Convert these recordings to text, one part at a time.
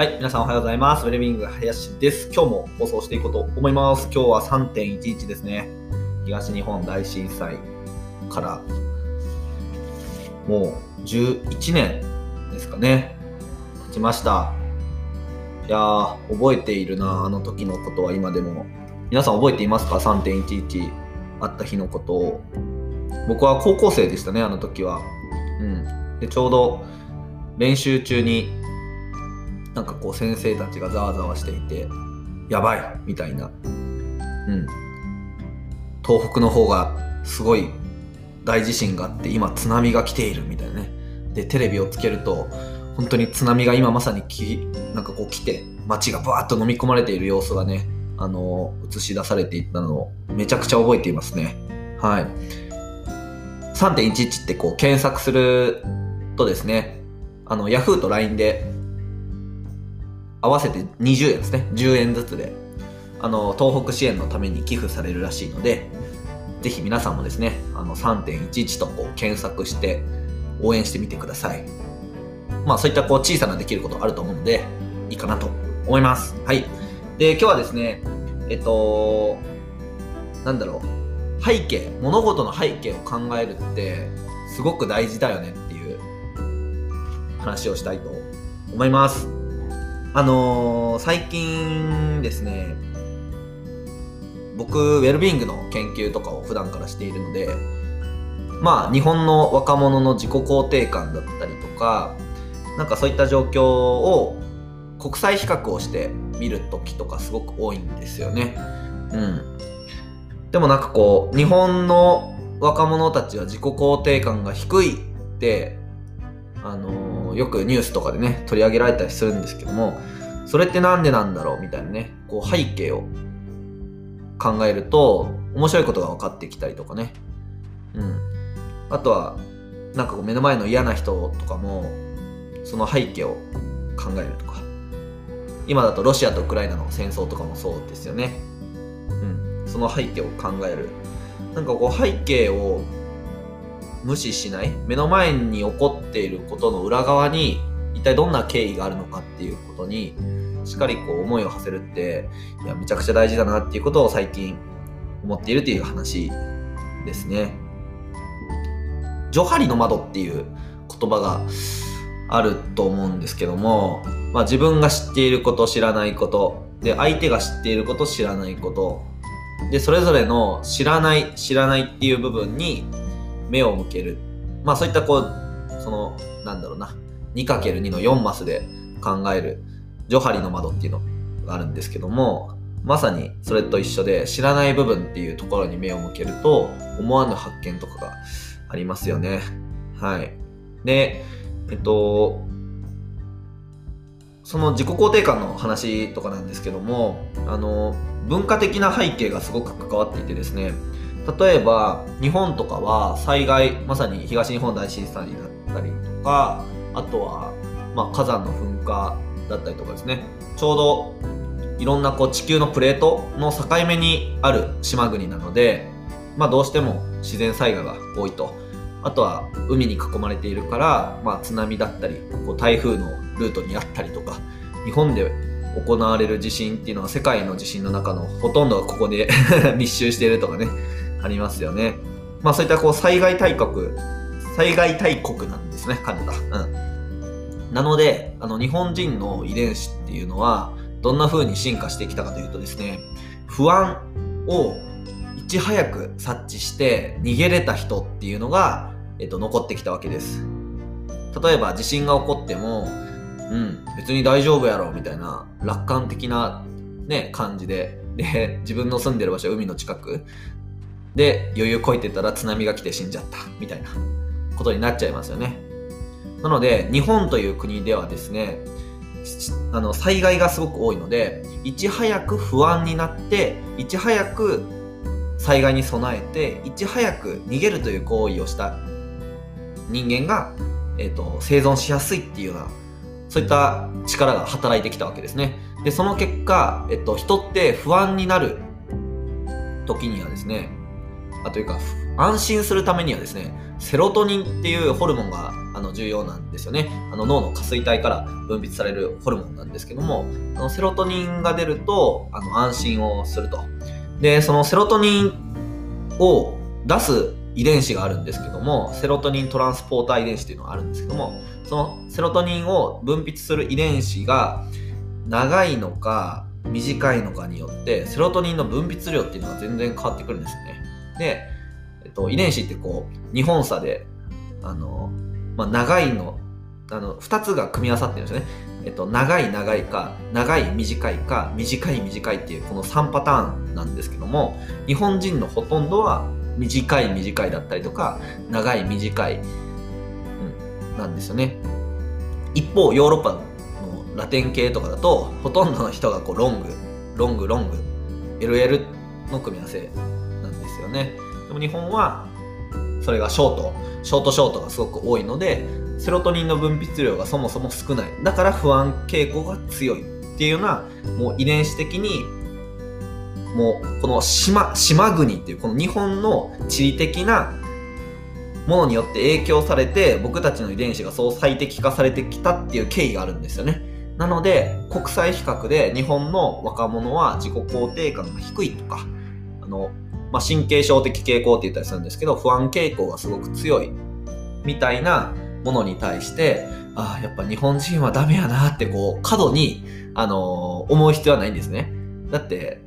はい、皆さんおはようございます。ウェルビング林です。今日も放送していこうと思います。今日は3.11ですね。東日本大震災からもう11年ですかね。経ちました。いやー、覚えているな、あの時のことは今でも。皆さん覚えていますか ?3.11 あった日のことを。僕は高校生でしたね、あの時は。うん。で、ちょうど練習中になんかこう先生たちがざわざわしていてやばいみたいな。うん。東北の方がすごい大地震があって今津波が来ているみたいなね。でテレビをつけると本当に津波が今まさにきなんかこう来て街がバーッと飲み込まれている様子がねあの映し出されていったのをめちゃくちゃ覚えていますね。はい。3.11ってこう検索するとですねあの Yahoo と LINE で合わせて20円ですね。10円ずつで。あの東北支援のために寄付されるらしいのでぜひ皆さんもですねあの3.11とこう検索して応援してみてください。まあそういったこう小さなできることあると思うのでいいかなと思います。はい。で今日はですねえっとなんだろう。背景物事の背景を考えるってすごく大事だよねっていう話をしたいと思います。あのー最近ですね僕ウェルビーイングの研究とかを普段からしているのでまあ日本の若者の自己肯定感だったりとかなんかそういった状況を国際比較をして見る時とかすごく多いんですよね。うん。でもなんかこう日本の若者たちは自己肯定感が低いってあのーよくニュースとかでね取り上げられたりするんですけどもそれってなんでなんだろうみたいなねこう背景を考えると面白いことが分かってきたりとかね。うん。あとはなんかこう目の前の嫌な人とかもその背景を考えるとか。今だとロシアとウクライナの戦争とかもそうですよね。うん。その背景を考える。なんかこう背景を無視しない目の前に起こっていることの裏側に一体どんな経緯があるのかっていうことにしっかりこう思いを馳せるっていやめちゃくちゃ大事だなっていうことを最近思っているという話ですね。ジョハリの窓っていう言葉があると思うんですけども、まあ、自分が知っていること知らないことで相手が知っていること知らないことでそれぞれの知らない知らないっていう部分に目を向ける。まあそういったこうそのなんだろうな。2×2 の4マスで考える。ジョハリの窓っていうのがあるんですけどもまさにそれと一緒で知らない部分っていうところに目を向けると思わぬ発見とかがありますよね。はい。でえっとその自己肯定感の話とかなんですけどもあの文化的な背景がすごく関わっていてですね例えば日本とかは災害まさに東日本大震災だったりとかあとは、ま、火山の噴火だったりとかですね。ちょうどいろんなこう地球のプレートの境目にある島国なので、まあ、どうしても自然災害が多いと。あとは海に囲まれているから、まあ、津波だったりこう台風のルートにあったりとか日本で行われる地震っていうのは世界の地震の中のほとんどがここで 密集しているとかね。ありますよね。まあそういったこう災害大国、災害大国なんですね、カナダ。うん。なので、あの日本人の遺伝子っていうのは、どんな風に進化してきたかというとですね、不安をいち早く察知して逃げれた人っていうのが、えっと、残ってきたわけです。例えば地震が起こっても、うん、別に大丈夫やろみたいな楽観的なね、感じで、で、自分の住んでる場所海の近くで余裕こいてたら津波が来て死んじゃったみたいなことになっちゃいますよね。なので日本という国ではですねあの災害がすごく多いのでいち早く不安になっていち早く災害に備えていち早く逃げるという行為をした人間が、えーと生存しやすいっていうようなそういった力が働いてきたわけですね。でその結果、えっと、人って不安になる時にはですねあというか安心するためにはですねセロトニンっていうホルモンがあの重要なんですよね。あの脳の下垂体から分泌されるホルモンなんですけども、あのセロトニンが出るとあの安心をすると。で、そのセロトニンを出す遺伝子があるんですけども、セロトニントランスポーター遺伝子っていうのがあるんですけども、そのセロトニンを分泌する遺伝子が長いのか短いのかによって、セロトニンの分泌量っていうのが全然変わってくるんですよね。で、えっと、遺伝子ってこう、2本差で、あの、まあ、長いの、あの、2つが組み合わさってるんですよね。えっと、長い長いか、長い短いか、短い短いっていうこの3パターンなんですけども、日本人のほとんどは短い短いだったりとか、長い短い、うん、なんですよね。一方、ヨーロッパのラテン系とかだと、ほとんどの人がこうロング、ロング、ロング、LL の組み合わせね。でも日本は、それがショート、ショートショートがすごく多いので、セロトニンの分泌量がそもそも少ない。だから不安傾向が強いっていうような、もう遺伝子的に、もうこの島、島国っていうこの日本の地理的なものによって影響されて僕たちの遺伝子がそう最適化されてきたっていう経緯があるんですよね。なので国際比較で日本の若者は自己肯定感が低いとか、あの、まあ、神経症的傾向って言ったりするんですけど不安傾向がすごく強いみたいなものに対して、ああ、やっぱ日本人はダメやなってこう、過度に、あのー、思う必要はないんですね。だって、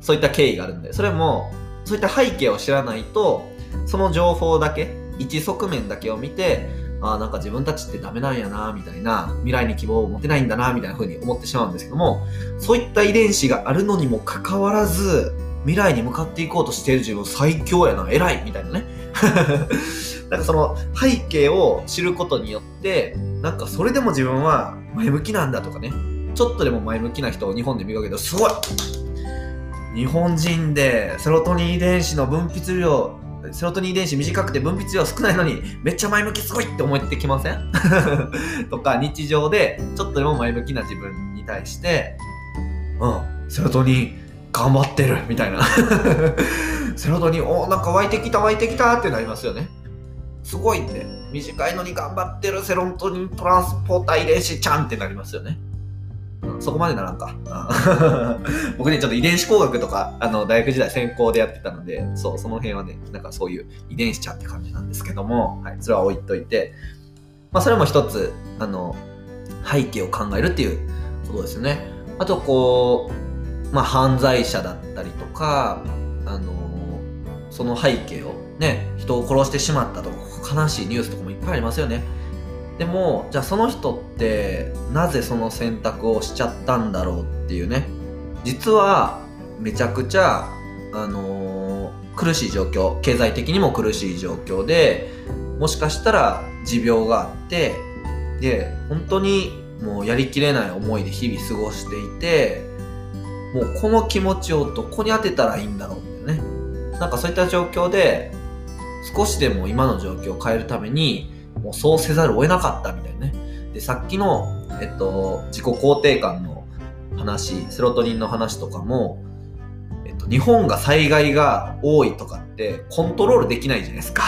そういった経緯があるんで、それも、そういった背景を知らないと、その情報だけ、一側面だけを見て、ああ、なんか自分たちってダメなんやな、みたいな、未来に希望を持てないんだな、みたいな風に思ってしまうんですけども、そういった遺伝子があるのにもかかわらず、未来に向かっていこうとしている自分最強やな、偉い。みたいなね。なんかその背景を知ることによって、なんかそれでも自分は前向きなんだとかね、ちょっとでも前向きな人を日本で見かけると、すごい。日本人でセロトニン遺伝子の分泌量、セロトニン遺伝子短くて分泌量少ないのにめっちゃ前向きすごいって思ってきません？とか日常でちょっとでも前向きな自分に対して、うん、セロトニン頑張ってるみたいなセロトニン、おなんか湧いてきた湧いてきたってなりますよね。すごいって。短いのに頑張ってるセロトニントランスポーター遺伝子ちゃんってなりますよね。そこまでならんか。僕ね、ちょっと遺伝子工学とか、あの、大学時代専攻でやってたので、そう、その辺はね、なんかそういう遺伝子ちゃんって感じなんですけども、はい、それは置いといて、まあ、それも一つ、あの、背景を考えるっていうことですよね。あと、こう、まあ、犯罪者だったりとか、あの、その背景をね、人を殺してしまったとか、悲しいニュースとかもいっぱいありますよね。でも、じゃあその人ってなぜその選択をしちゃったんだろうっていうね。実はめちゃくちゃ、あのー、苦しい状況、経済的にも苦しい状況で、もしかしたら持病があって、で、本当にもうやりきれない思いで日々過ごしていて、もうこの気持ちをどこに当てたらいいんだろうってね。なんかそういった状況で、少しでも今の状況を変えるために、もうそうせざるを得なかったみたいなね。で、さっきの、えっと、自己肯定感の話、セロトニンの話とかも、えっと、日本が災害が多いとかってコントロールできないじゃないですか。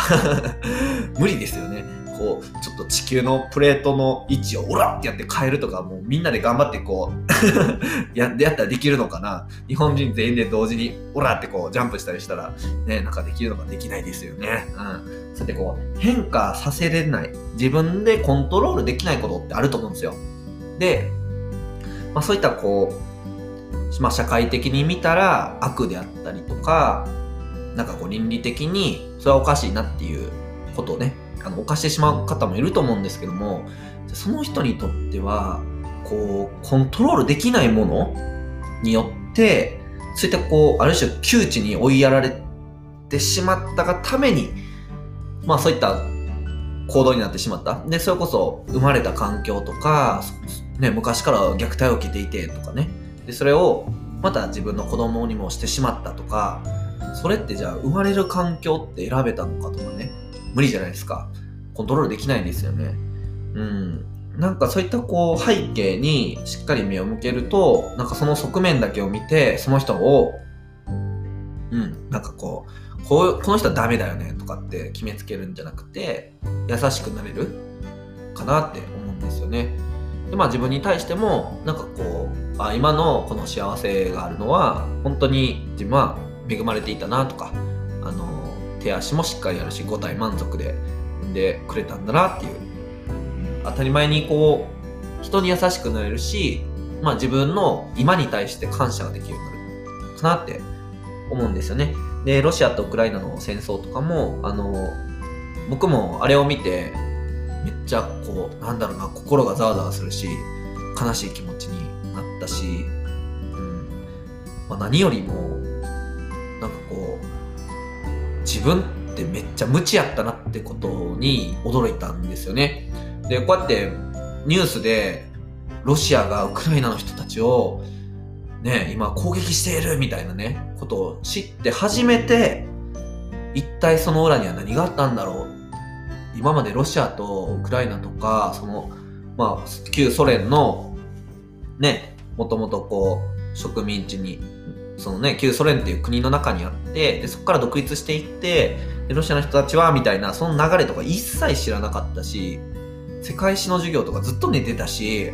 無理ですよね。こう、ちょっと地球のプレートの位置をオラってやって変えるとか、もうみんなで頑張ってこう や、やったらできるのかな日本人全員で同時にオラってこうジャンプしたりしたら、ね、なんかできるのかできないですよね。うん。そうやってこう、変化させれない、自分でコントロールできないことってあると思うんですよ。で、まあそういったこう、まあ社会的に見たら悪であったりとか、なんかこう倫理的にそれはおかしいなっていうことをね、あの犯してしまう方もいると思うんですけどもその人にとってはこうコントロールできないものによってそういったこうある種窮地に追いやられてしまったがためにまあそういった行動になってしまった。で、それこそ生まれた環境とか、ね、昔から虐待を受けていてとかね。で、それをまた自分の子供にもしてしまったとか、それってじゃあ生まれる環境って選べたのかとかね。無理じゃないですか。コントロールできないんですよね。うん。なんかそういったこう背景にしっかり目を向けると、なんかその側面だけを見て、その人をうん、なんかこうこうこの人はダメだよねとかって決めつけるんじゃなくて優しくなれるかなって思うんですよね。でまあ自分に対してもなんかこうあ今のこの幸せがあるのは本当に自分は恵まれていたなとかあの手足もしっかりあるし5体満足で産ん。でくれたんだなっていう。当たり前にこう人に優しくなれるし、まあ、自分の今に対して感謝ができるかなって思うんですよね。でロシアとウクライナの戦争とかもあの僕もあれを見てめっちゃこうなんだろうな心がざわざわするし悲しい気持ちになったし、うん。まあ、何よりもなんかこう自分ってめっちゃ無知やったなってことに驚いたんですよね。でこうやってニュースでロシアがウクライナの人たちをね今攻撃しているみたいなねことを知って初めて一体その裏には何があったんだろう今までロシアとウクライナとかそのまあ旧ソ連のねもともとこう植民地にそのね旧ソ連っていう国の中にあってでそこから独立していってでロシアの人たちはみたいなその流れとか一切知らなかったし世界史の授業とかずっと寝てたし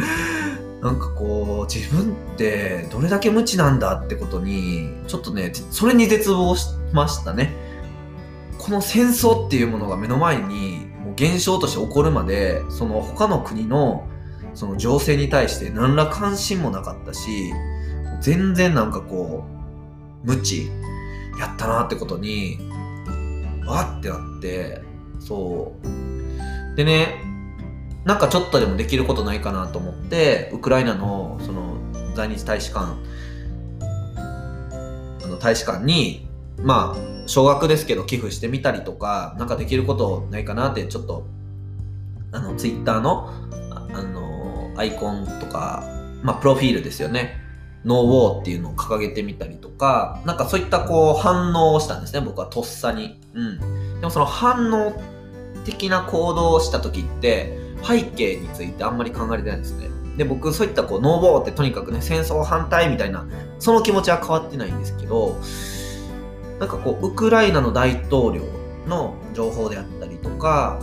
なんかこう自分ってどれだけ無知なんだってことにちょっとねそれに絶望しましたね。この戦争っていうものが目の前にもう現象として起こるまでその他の国のその情勢に対して何ら関心もなかったし全然なんかこう無知やったなってことにわってなってそう。でねなんかちょっとでもできることないかなと思ってウクライナのその在日大使館あの大使館にまあ少額ですけど寄付してみたりとかなんかできることないかなってちょっとあのツイッターのあのアイコンとかまあプロフィールですよね。ノーウォーっていうのを掲げてみたりとかなんかそういったこう反応をしたんですね僕はとっさに。うん。でもその反応的な行動をした時って背景についてあんまり考えてないんですね。で僕そういったこうノーボーってとにかくね戦争反対みたいなその気持ちは変わってないんですけどなんかこうウクライナの大統領の情報であったりとか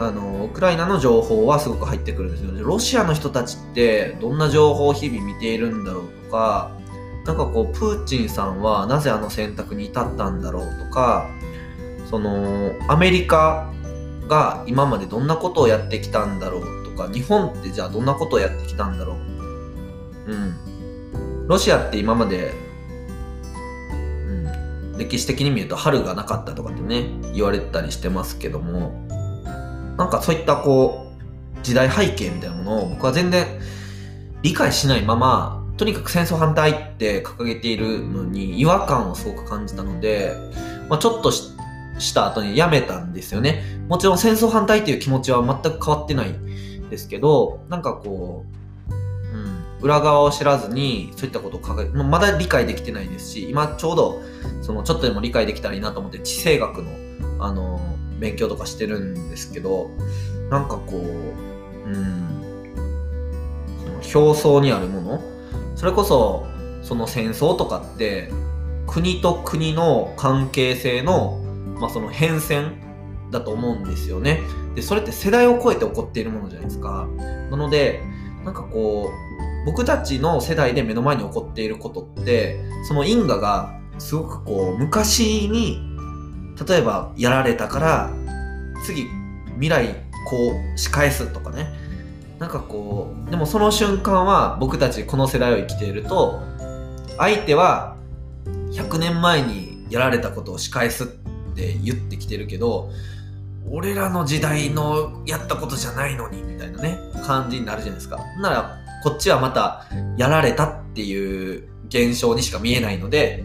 あのウクライナの情報はすごく入ってくるんですよロシアの人たちってどんな情報を日々見ているんだろうとかなんかこうプーチンさんはなぜあの選択に至ったんだろうとかそのアメリカが今までどんなことをやってきたんだろうとか日本ってじゃあどんなことをやってきたんだろう。うん。ロシアって今まで、うん、歴史的に見ると春がなかったとかってね言われてたりしてますけども。なんかそういったこう時代背景みたいなものを僕は全然理解しないままとにかく戦争反対って掲げているのに違和感をすごく感じたので、まあ、ちょっとした後にやめたんですよね。もちろん戦争反対っていう気持ちは全く変わってないですけど、なんかこう、うん、裏側を知らずにそういったことを考え、まだ理解できてないですし、今ちょうど、そのちょっとでも理解できたらいいなと思って地政学の、あの、勉強とかしてるんですけど、なんかこう、うん、その表層にあるもの、それこそ、その戦争とかって、国と国の関係性のまあ、その変遷だと思うんですよね。でそれって世代を超えて起こっているものじゃないですか。なのでなんかこう僕たちの世代で目の前に起こっていることってその因果がすごくこう昔に例えばやられたから次未来こう仕返すとかね。なんかこうでもその瞬間は僕たちこの世代を生きていると相手は100年前にやられたことを仕返すって言ってきてるけど俺らの時代のやったことじゃないのにみたいなね感じになるじゃないですか。ならこっちはまたやられたっていう現象にしか見えないので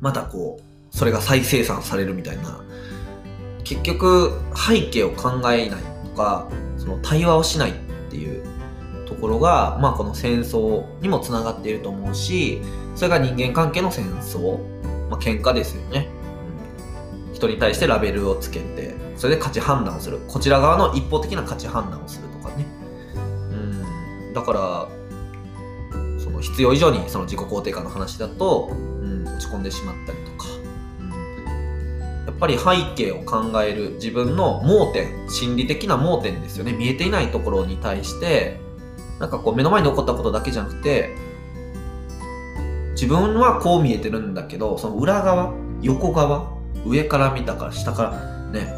またこうそれが再生産されるみたいな。結局背景を考えないとかその対話をしないっていうところが、まあ、この戦争にもつながっていると思うしそれが人間関係の戦争、まあ喧嘩ですよね。人に対してラベルをつけてそれで価値判断をする。こちら側の一方的な価値判断をするとかね。うん。だからその必要以上にその自己肯定感の話だと、うん、落ち込んでしまったりとか、やっぱり背景を考える自分の盲点心理的な盲点ですよね。見えていないところに対してなんかこう目の前に起こったことだけじゃなくて自分はこう見えてるんだけどその裏側横側上から見たから下からね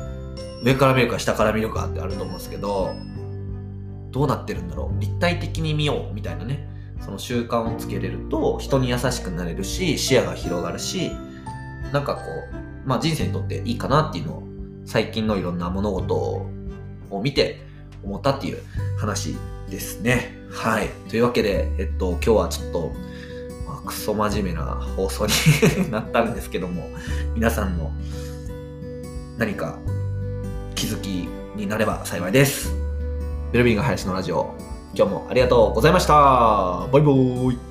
上から見るか下から見るかってあると思うんですけどどうなってるんだろう。立体的に見ようみたいなねその習慣をつけれると人に優しくなれるし視野が広がるしなんかこう、まあ、人生にとっていいかなっていうのを最近のいろんな物事を見て思ったっていう話ですね。はい。というわけで、えっと、今日はちょっと、まあ、クソ真面目な放送に なったんですけども、皆さんの何か気づきになれば幸いです。ベルビング林のラジオ、今日もありがとうございました。バイバーイ。